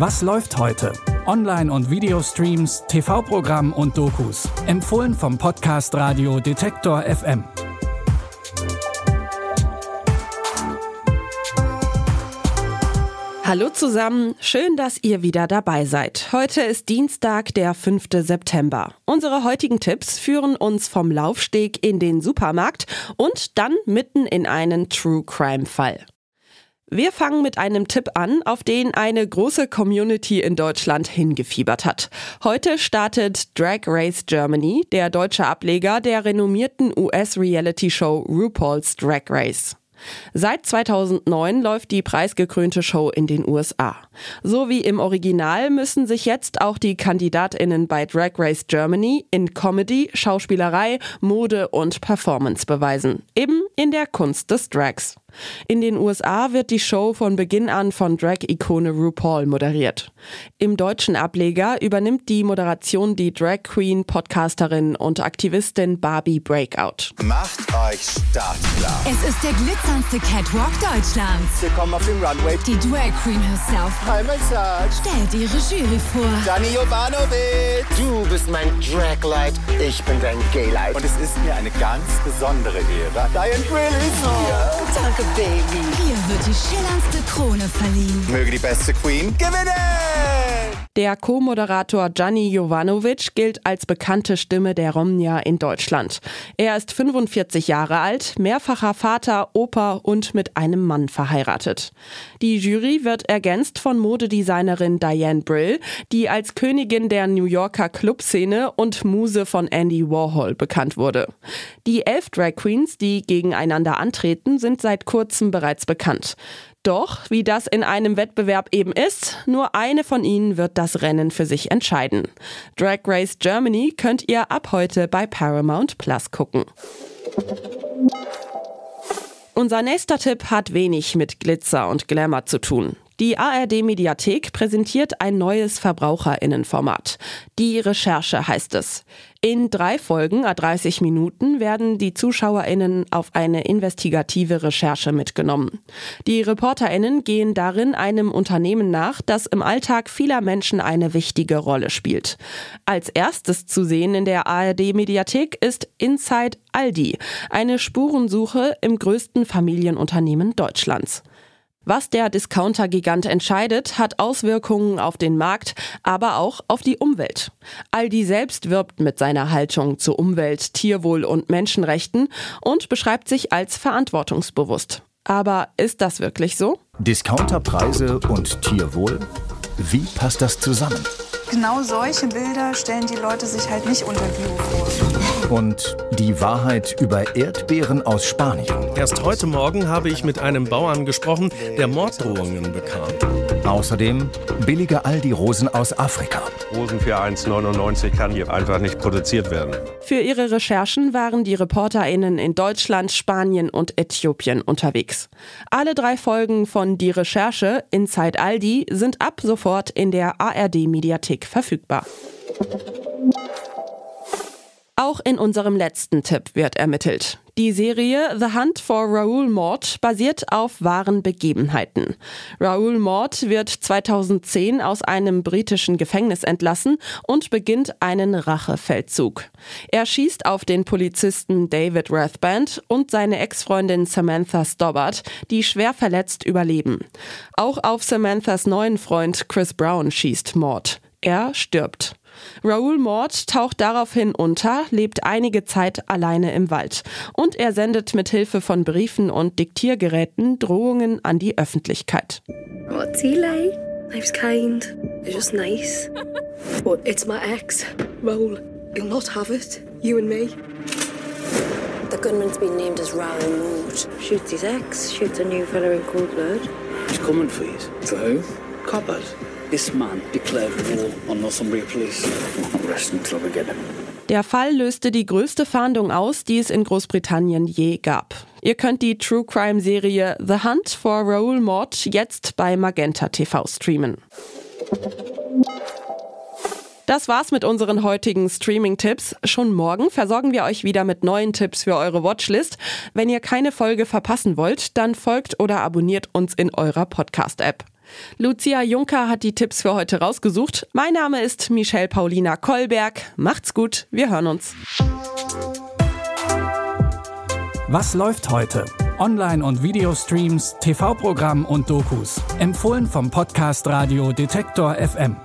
Was läuft heute? Online- und Videostreams, TV-Programm und Dokus. Empfohlen vom Podcast Radio Detektor FM. Hallo zusammen, schön, dass ihr wieder dabei seid. Heute ist Dienstag, der 5. September. Unsere heutigen Tipps führen uns vom Laufsteg in den Supermarkt und dann mitten in einen True Crime Fall. Wir fangen mit einem Tipp an, auf den eine große Community in Deutschland hingefiebert hat. Heute startet Drag Race Germany, der deutsche Ableger der renommierten US-Reality-Show RuPaul's Drag Race. Seit 2009 läuft die preisgekrönte Show in den USA. So wie im Original müssen sich jetzt auch die Kandidatinnen bei Drag Race Germany in Comedy, Schauspielerei, Mode und Performance beweisen. Eben in der Kunst des Drags. In den USA wird die Show von Beginn an von Drag-Ikone RuPaul moderiert. Im deutschen Ableger übernimmt die Moderation die Drag Queen, Podcasterin und Aktivistin Barbie Breakout. Macht euch startklar. Es ist der glitzerndste Catwalk Deutschlands. Willkommen auf dem Runway. Die Drag Queen herself Hi stellt ihre Jury vor. Dani Jovanovic. Du bist mein Draglight. Ich bin dein Gaylight. Und es ist mir eine ganz besondere Ehre, Diane Brill ist hier. Danke, Baby. Hier wird die schillerndste Krone verliehen. Möge die beste Queen gewinnen. Der Co-Moderator Gianni Jovanovic gilt als bekannte Stimme der Romnia in Deutschland. Er ist 45 Jahre alt, mehrfacher Vater, Opa und mit einem Mann verheiratet. Die Jury wird ergänzt von Modedesignerin Diane Brill, die als Königin der New Yorker Clubszene und Muse von Andy Warhol bekannt wurde. Die elf Drag Queens, die gegeneinander antreten, sind seit kurzem bereits bekannt. Doch, wie das in einem Wettbewerb eben ist, nur eine von ihnen wird das Rennen für sich entscheiden. Drag Race Germany könnt ihr ab heute bei Paramount Plus gucken. Unser nächster Tipp hat wenig mit Glitzer und Glamour zu tun. Die ARD Mediathek präsentiert ein neues Verbraucherinnenformat. Die Recherche heißt es. In drei Folgen a 30 Minuten werden die Zuschauerinnen auf eine investigative Recherche mitgenommen. Die Reporterinnen gehen darin einem Unternehmen nach, das im Alltag vieler Menschen eine wichtige Rolle spielt. Als erstes zu sehen in der ARD Mediathek ist Inside Aldi, eine Spurensuche im größten Familienunternehmen Deutschlands. Was der Discounter-Gigant entscheidet, hat Auswirkungen auf den Markt, aber auch auf die Umwelt. Aldi selbst wirbt mit seiner Haltung zu Umwelt, Tierwohl und Menschenrechten und beschreibt sich als verantwortungsbewusst. Aber ist das wirklich so? Discounterpreise und Tierwohl? Wie passt das zusammen? Genau solche Bilder stellen die Leute sich halt nicht unter Bio vor. Und die Wahrheit über Erdbeeren aus Spanien. Erst heute Morgen habe ich mit einem Bauern gesprochen, der Morddrohungen bekam. Außerdem billige Aldi-Rosen aus Afrika. Rosen für 1,99 kann hier einfach nicht produziert werden. Für ihre Recherchen waren die ReporterInnen in Deutschland, Spanien und Äthiopien unterwegs. Alle drei Folgen von Die Recherche Inside Aldi sind ab sofort in der ARD-Mediathek verfügbar. Auch in unserem letzten Tipp wird ermittelt. Die Serie The Hunt for Raoul Mord basiert auf wahren Begebenheiten. Raoul Mord wird 2010 aus einem britischen Gefängnis entlassen und beginnt einen Rachefeldzug. Er schießt auf den Polizisten David Rathband und seine Ex-Freundin Samantha Stobbart, die schwer verletzt überleben. Auch auf Samanthas neuen Freund Chris Brown schießt Mord. Er stirbt. Raoul Mord taucht daraufhin unter, lebt einige Zeit alleine im Wald und er sendet mit Hilfe von Briefen und Diktiergeräten Drohungen an die Öffentlichkeit. What's he like? Life's kind. It's just nice. but it's my ex, Raoul. He'll not have it. You and me. The gunman's been named as Raoul Mood. Shoots his ex, shoots a new fella in cold blood. He's coming for you. For who? Coppers. This man declared war on Northumbria Police. Resting until we get him. Der Fall löste die größte Fahndung aus, die es in Großbritannien je gab. Ihr könnt die True Crime Serie The Hunt for Raoul Mord jetzt bei Magenta TV streamen. Das war's mit unseren heutigen Streaming-Tipps. Schon morgen versorgen wir euch wieder mit neuen Tipps für eure Watchlist. Wenn ihr keine Folge verpassen wollt, dann folgt oder abonniert uns in eurer Podcast-App. Lucia Juncker hat die Tipps für heute rausgesucht. Mein Name ist Michelle Paulina Kolberg. Macht's gut, wir hören uns. Was läuft heute? Online- und Videostreams, TV-Programm und Dokus. Empfohlen vom Podcast Radio Detektor FM.